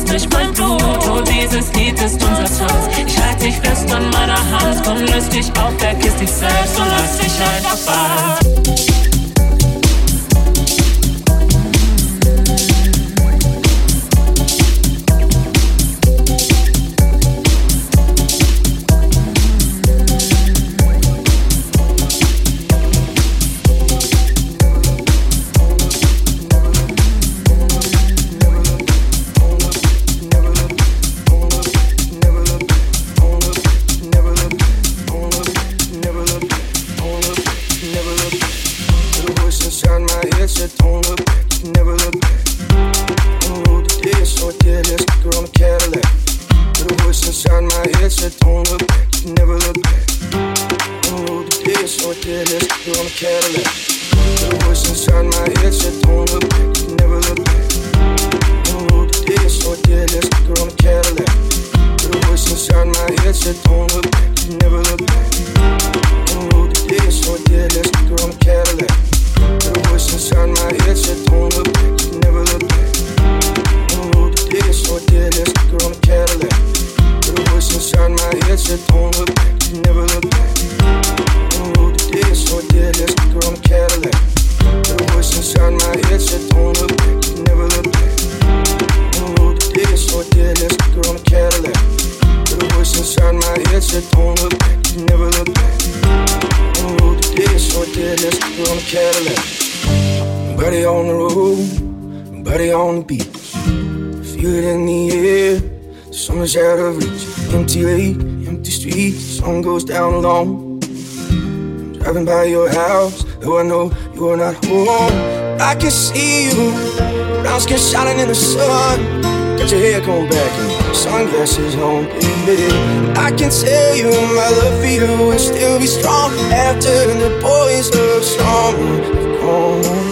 fließt durch mein Blut. Oh, dieses Lied ist unser Tanz. Ich halte dich fest an meiner Hand. Komm, löst dich auf, vergiss dich selbst. Und them. alone. Driving by your house, though I know you are not home. I can see you, brown skin shining in the sun. Got your hair combed back and sunglasses on, baby. I can tell you my love for you will still be strong after the boys of summer have gone.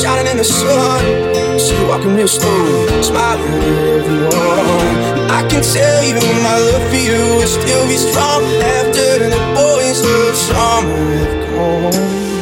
shining in the sun. See you walking real slow, smiling at everyone. I can tell you my love for you will still be strong after the boys of summer have gone.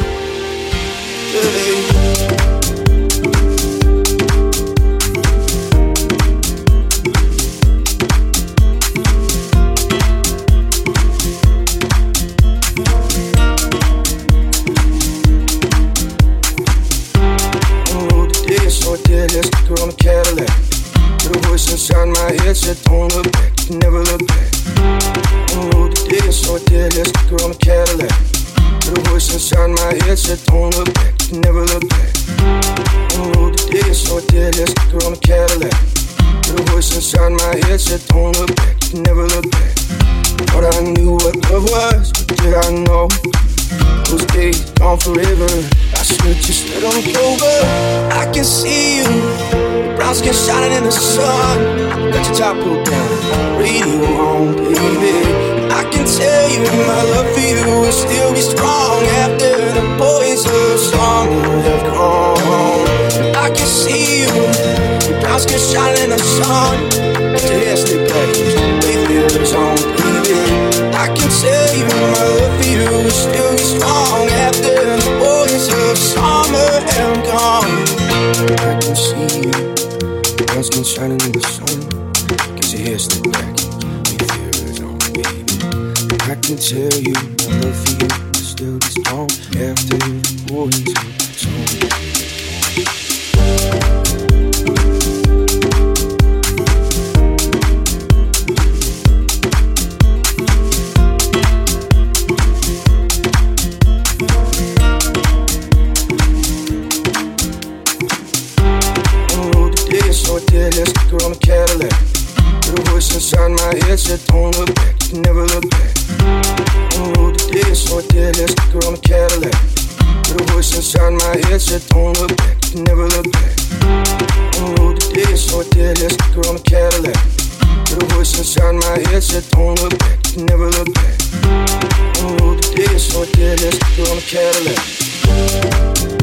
I pull down. Radio on, baby. I can tell you my love for you will still be strong after the boys of song have gone. I can see you, your can shine in the sun. Fantastic package, baby, it's on, baby. I can tell you my love for you will still be strong after the boys of summer have gone. I can see you, your brown can shine in the sun. can tell you I love you. To the voice inside my head said, don't look back, you never look back. Unload the days, so I did this her on a Cadillac. To the voice inside my head said, don't look back, you never look back. Unload the days, so I did this her on a Cadillac.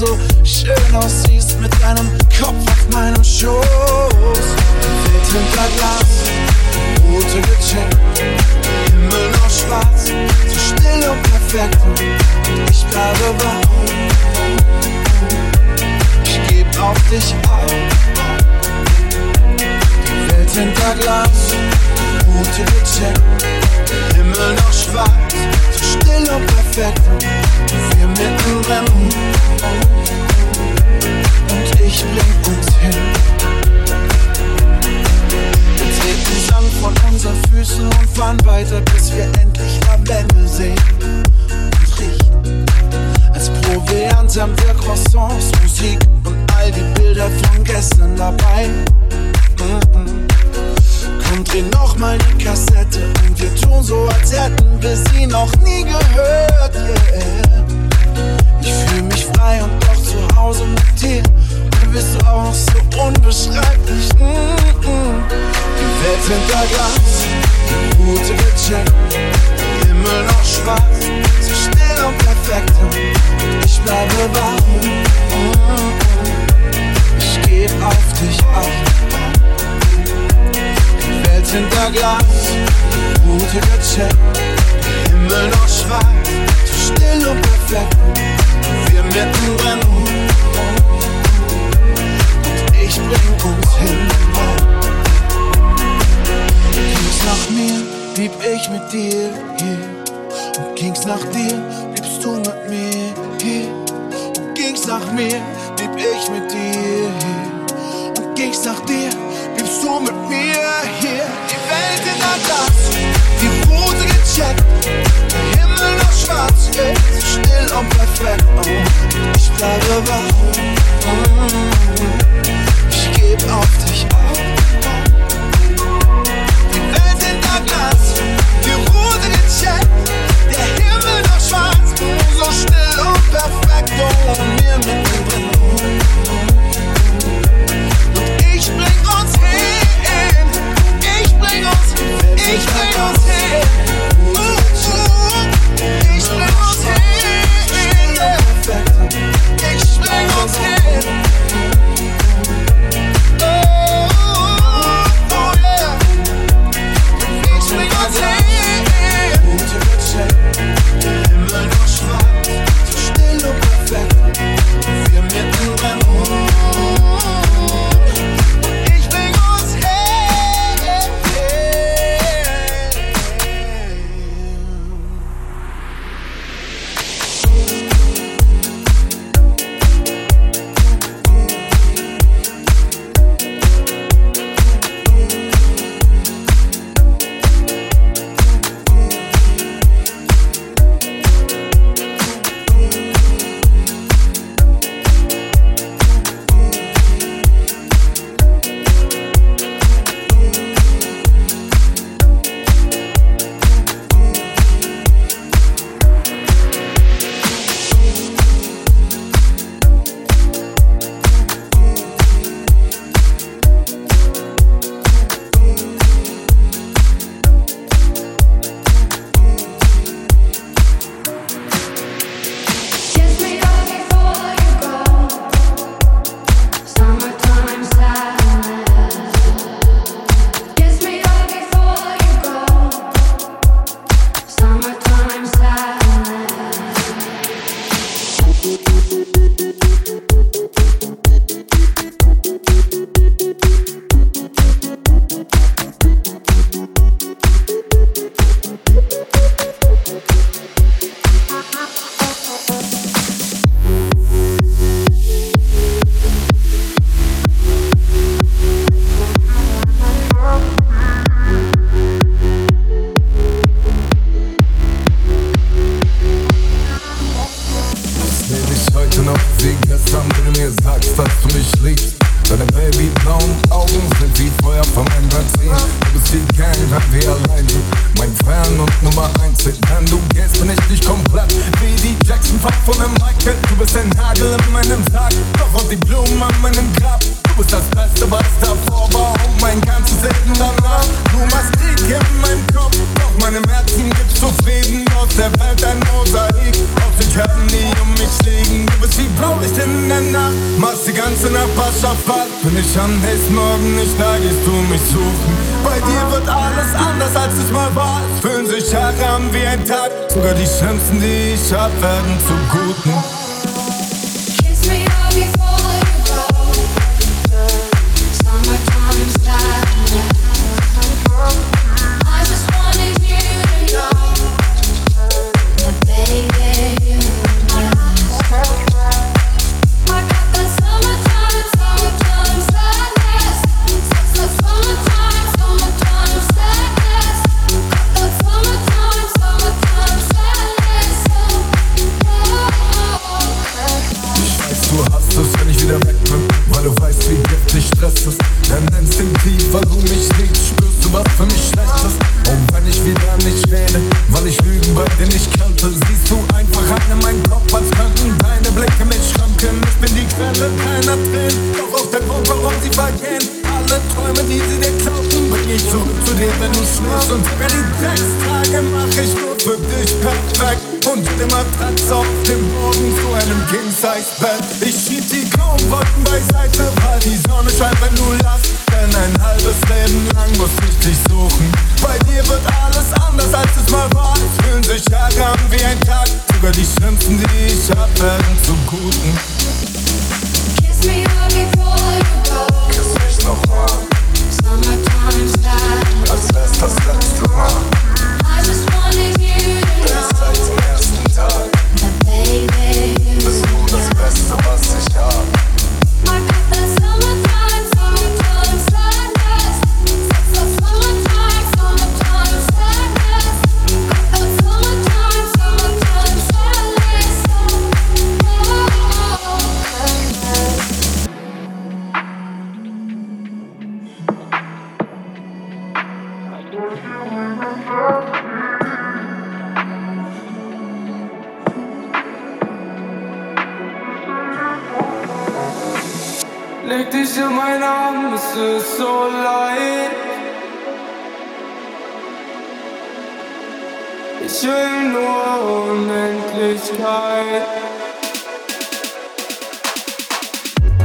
So schön aussiehst mit deinem Kopf auf meinem Schoß. Welt hinter Glas, Route gecheckt, Himmel noch schwarz, so still und perfekt. Und ich bleibe wach, ich geb auf dich auf. Welt hinter Glas, Route gecheckt, Himmel noch schwarz, still und perfekt. Wir mittendrin und ich bring uns hin. Wir treten Sand von unseren Füßen und fahren weiter, bis wir endlich Lavendel sehen und riechen. Als Proviant haben wir Croissants, Musik und all die Bilder von gestern dabei. Mhm. Komm, dreh nochmal die Kassette und wir tun so, als hätten wir sie noch nie gehört. Yeah. Ich fühl mich frei und doch zu Hause mit dir. Du bist auch so unbeschreiblich. Mm -mm. Die Welt hinter Glas, die Route gecheckt. Himmel noch schwarz, so still und perfekt. Und ich bleibe wach. Mm ich geb auf dich acht. Welt hinter Glas, Route gecheckt. Himmel noch schwarz, so still und perfekt. Wir mittendrin und ich bring uns hin. Ging's nach mir, blieb ich mit dir hier. Und ging's nach dir, bliebst du mit mir hier. Und ging's nach mir, blieb ich mit dir hier. Und ging's nach dir, bliebst du mit mir hier. Die Welt in der Glas, die Route gecheckt. Der Himmel noch schwarz, yeah. so still und perfekt. Oh. Ich bleibe wach,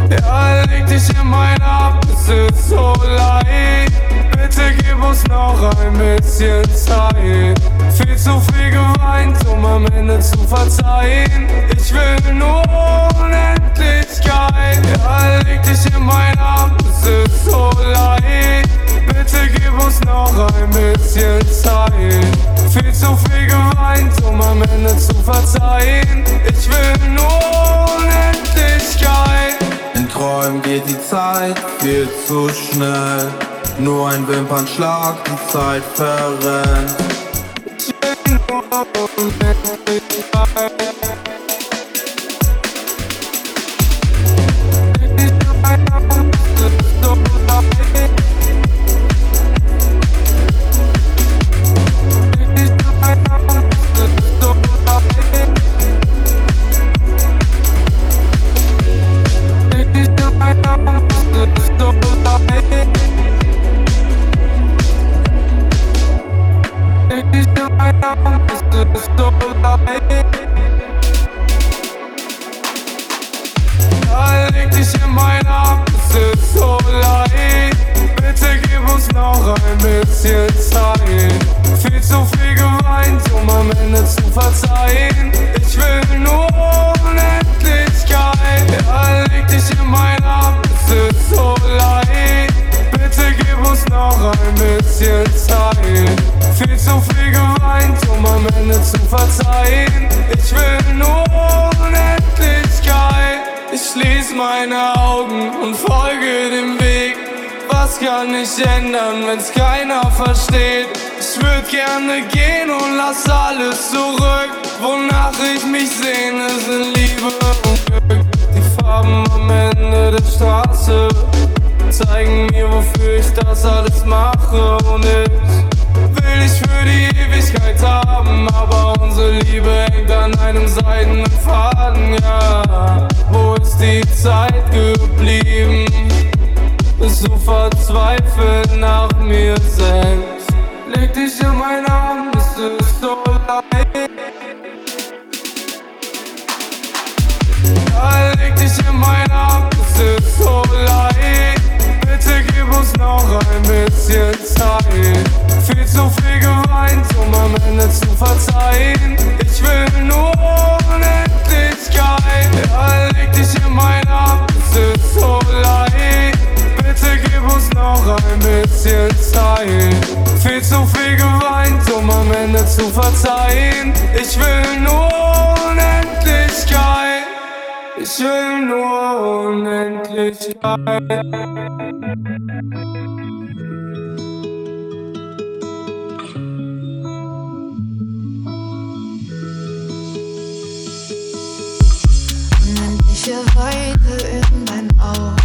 Ja, leg dich in meinen Arm, es ist so leid. Bitte gib uns noch ein bisschen Zeit. Viel zu viel geweint, um am Ende zu verzeihen. Ich will nur Unendlichkeit. Ja, leg dich in meinen Arm, es ist so leid. Bitte gib uns noch ein bisschen Zeit. Viel zu viel geweint, um am Ende zu verzeihen. Ich will nur Unendlichkeit. In Träumen geht die Zeit viel zu schnell. Nur ein Wimpernschlag, die Zeit verrennt. Ja, noch ein bisschen Zeit. Viel zu viel geweint, um am Ende zu verzeihen. Ich will nur Unendlichkeit. Ich schließ meine Augen und folge dem Weg. Was kann ich ändern, wenn's keiner versteht? Ich würd gerne gehen und lass alles zurück. Wonach ich mich sehne, sind Liebe und Glück. Die Farben am Ende der Straße zeigen mir, wofür ich das alles mache. Und ich will dich für die Ewigkeit haben, aber unsere Liebe hängt an einem seidenen Faden, ja. Wo ist die Zeit geblieben? Bist du verzweifelt nach mir selbst? Leg dich in meinen Arm, es ist so leicht. Ja, leg dich in meinen Arm, es ist so leicht. Bitte gib uns noch ein bisschen Zeit. Viel zu viel geweint, um am Ende zu verzeihen. Ich will nur Unendlichkeit. Ja, leg dich in mein Arm, es ist so leid. Bitte gib uns noch ein bisschen Zeit. Viel zu viel geweint, um am Ende zu verzeihen. Ich will nur Unendlichkeit. Ich will nur Unendlichkeit. Unendliche Weite in dein Augen.